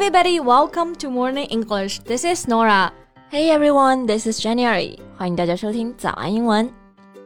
everybody, welcome to Morning English. This is Nora. Hey everyone, this is January. 欢迎大家收听早安英文。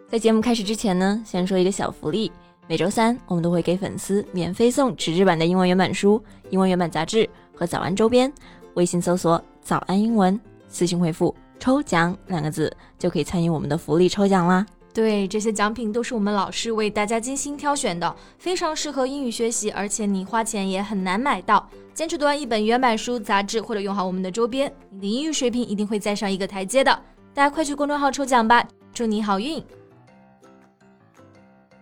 在节目开始之前呢，先说一个小福利。每周三我们都会给粉丝免费送纸质版的英文原版书、英文原版杂志和早安周边。微信搜索“早安英文”，私信回复“抽奖”两个字，就可以参与我们的福利抽奖啦。对，这些奖品都是我们老师为大家精心挑选的，非常适合英语学习，而且你花钱也很难买到。坚持读完一本原版书、杂志，或者用好我们的周边，你的英语水平一定会再上一个台阶的。大家快去公众号抽奖吧，祝你好运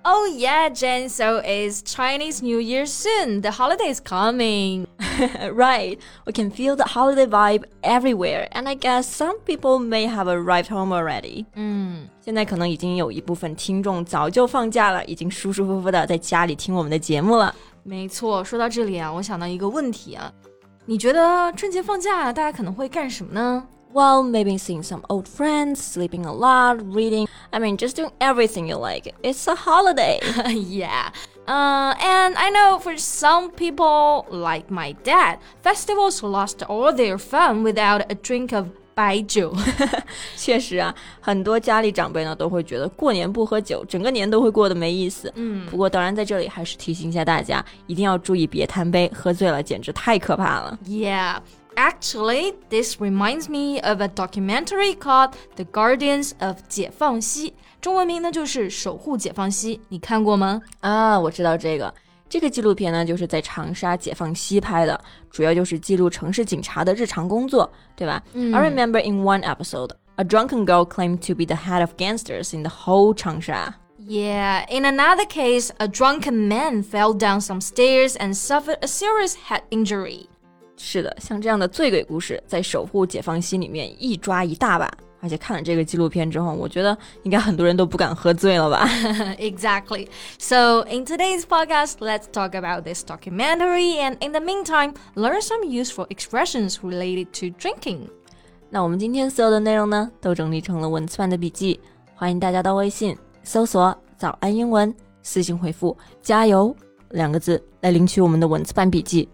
！Oh yeah, Jen. So is Chinese New Year soon. The holiday is coming. right. We can feel the holiday vibe everywhere, and I guess some people may have arrived home already. 嗯，现在可能已经有一部分听众早就放假了，已经舒舒服服的在家里听我们的节目了。没错。说到这里啊，我想到一个问题啊，你觉得春节放假大家可能会干什么呢 ？well, maybe seeing some old friends, sleeping a lot, reading. I mean, just doing everything you like. It's a holiday. yeah. Uh, and I know for some people, like my dad, festivals lost all their fun without a drink of 白酒。确实啊，很多家里长辈呢都会觉得过年不喝酒，整个年都会过得没意思。嗯，不过当然在这里还是提醒一下大家，一定要注意别贪杯，喝醉了简直太可怕了。Yeah. Actually, this reminds me of a documentary called The Guardians of 解放西，中文名呢就是守护解放西。你看过吗？啊，我知道这个。这个纪录片呢，就是在长沙解放西拍的，主要就是记录城市警察的日常工作，对吧、嗯、？I remember in one episode, a drunken girl claimed to be the head of gangsters in the whole Changsha. Yeah, in another case, a drunken man fell down some stairs and suffered a serious head injury. 是的，像这样的醉鬼故事，在《守护解放西》里面一抓一大把。而且看了这个纪录片之后，我觉得应该很多人都不敢喝醉了吧？Exactly. So in today's podcast, let's talk about this documentary, and in the meantime, learn some useful expressions related to drinking. 那我们今天所有的内容呢，都整理成了文字版的笔记，欢迎大家到微信搜索“早安英文”，私信回复“加油”两个字来领取我们的文字版笔记。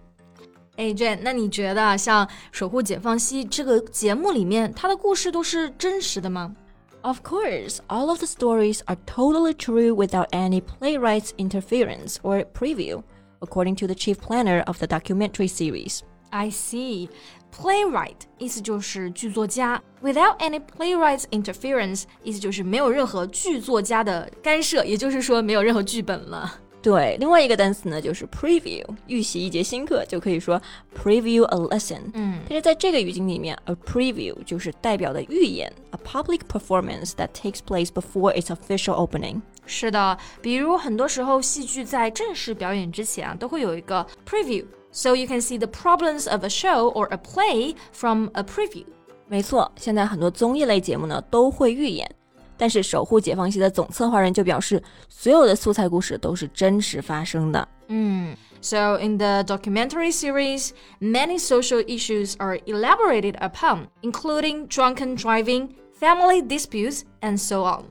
哎，Jane，那你觉得像《守护解放西》这个节目里面，它的故事都是真实的吗？Of course, all of the stories are totally true without any playwright's interference or preview, according to the chief planner of the documentary series. I see. Playwright 意思就是剧作家，without any playwright's interference 意思就是没有任何剧作家的干涉，也就是说没有任何剧本了。 对，另外一个单词呢就是 preview，预习一节新课就可以说 preview a lesson。嗯，但是在这个语境里面，a preview 就是代表的预演，a public performance that takes place before its official opening。是的，比如很多时候戏剧在正式表演之前啊，都会有一个 preview。So you can see the problems of a show or a play from a preview。没错，现在很多综艺类节目呢都会预演。但是守护解放西的总策划人就表示，所有的素材故事都是真实发生的。嗯，So in the documentary series, many social issues are elaborated upon, including drunken driving, family disputes, and so on.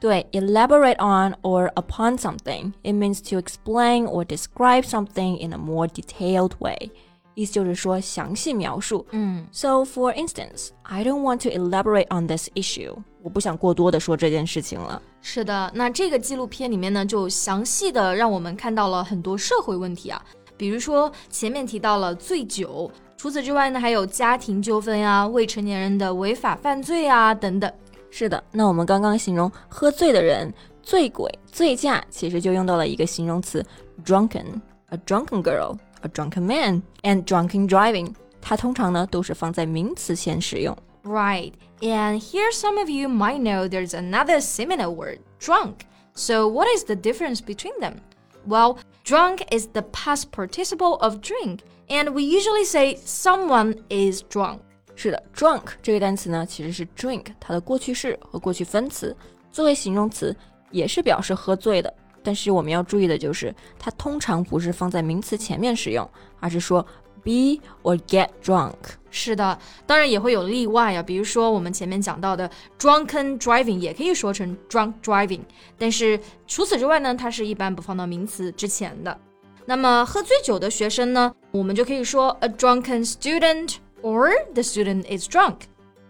对，elaborate on or upon something, it means to explain or describe something in a more detailed way. 意思就是说详细描述。嗯，So for instance, I don't want to elaborate on this issue. 我不想过多的说这件事情了。是的，那这个纪录片里面呢，就详细的让我们看到了很多社会问题啊，比如说前面提到了醉酒，除此之外呢，还有家庭纠纷呀、未成年人的违法犯罪啊等等。是的，那我们刚刚形容喝醉的人、醉鬼、醉驾，其实就用到了一个形容词 drunken，a drunken girl，a drunken man，and drunken driving。它通常呢都是放在名词前使用。Right. And here some of you might know there's another similar word, drunk. So what is the difference between them? Well, drunk is the past participle of drink, and we usually say someone is drunk. 是的，drunk 这个单词呢，其实是 drink 它的过去式和过去分词，作为形容词也是表示喝醉的。 但是我们要注意的就是，它通常不是放在名词前面使用，而是说 be or get drunk。是的，当然也会有例外啊，比如说我们前面讲到的 drunken driving 也可以说成 drunk driving，但是除此之外呢，它是一般不放到名词之前的。 那么喝醉酒的学生呢，我们就可以说 a drunken student or the student is drunk.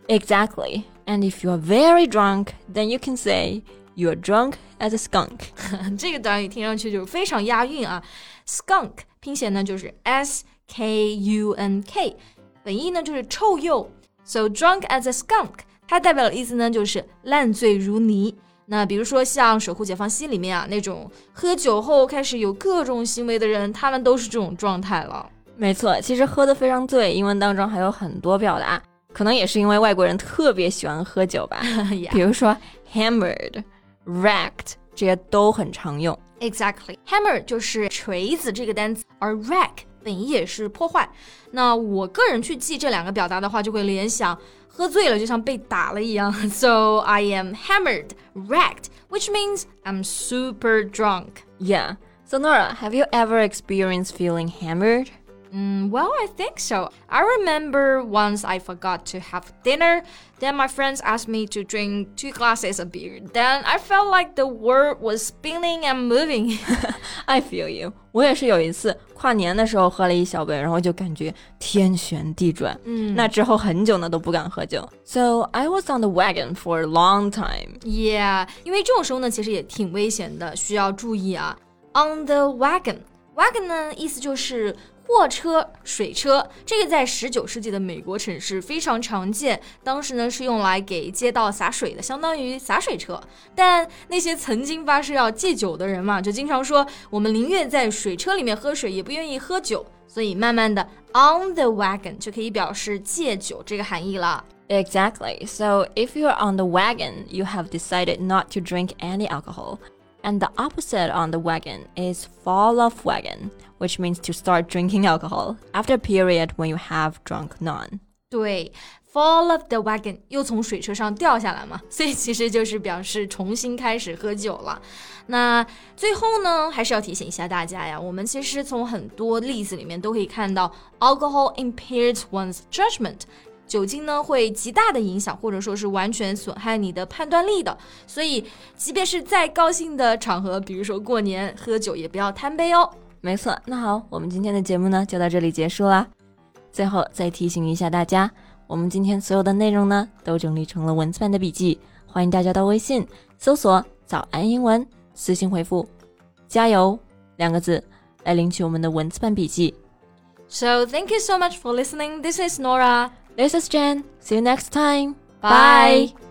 Exactly. And if you are very drunk, then you can say you are drunk as a skunk. 这个短语听上去就非常押韵啊。skunk 拼写呢就是 s k u n k，本意呢就是臭鼬。So drunk as a skunk，它代表的意思呢就是烂醉如泥。那比如说像《守护解放西》里面啊那种喝酒后开始有各种行为的人，他们都是这种状态了。没错，其实喝得非常醉，英文当中还有很多表达，可能也是因为外国人特别喜欢喝酒吧。比如说 hammered、wrecked 这些都很常用。Exactly, hammer 就是锤子这个单词，而 wreck 本意也是破坏。那我个人去记这两个表达的话，就会联想喝醉了就像被打了一样。So I am hammered, wrecked, which means I'm super drunk. Yeah. So Nora, have you ever experienced feeling hammered? Mm, well, I think so. I remember once I forgot to have dinner. Then my friends asked me to drink two glasses of beer. Then I felt like the world was spinning and moving. I feel you. 我也是有一次跨年的时候喝了一小杯，然后就感觉天旋地转。嗯，那之后很久呢都不敢喝酒。So I was on the wagon for a long time. Yeah，因为这种时候呢，其实也挺危险的，需要注意啊。On the wagon。wagon 呢，意思就是 货车、水车，这个在十九世纪的美国城市非常常见。当时呢是用来给街道洒水的，相当于洒水车。但那些曾经发誓要戒酒的人嘛，就经常说我们宁愿在水车里面喝水，也不愿意喝酒。所以慢慢的，on the wagon 就可以表示戒酒这个含义了。Exactly. So if you're on the wagon, you have decided not to drink any alcohol. And the opposite on the wagon is fall off wagon, which means to start drinking alcohol after a period when you have drunk none. 对，fall off the wagon 又从水车上掉下来嘛，所以其实就是表示重新开始喝酒了。那最后呢，还是要提醒一下大家呀，我们其实从很多例子里面都可以看到，alcohol impairs one's judgment。 酒精呢会极大的影响，或者说是完全损害你的判断力的。所以，即便是再高兴的场合，比如说过年喝酒，也不要贪杯哦。没错，那好，我们今天的节目呢就到这里结束啦。最后再提醒一下大家，我们今天所有的内容呢都整理成了文字版的笔记，欢迎大家到微信搜索“早安英文”，私信回复“加油”两个字来领取我们的文字版笔记。So thank you so much for listening. This is Nora. This is Jen. See you next time. Bye. Bye.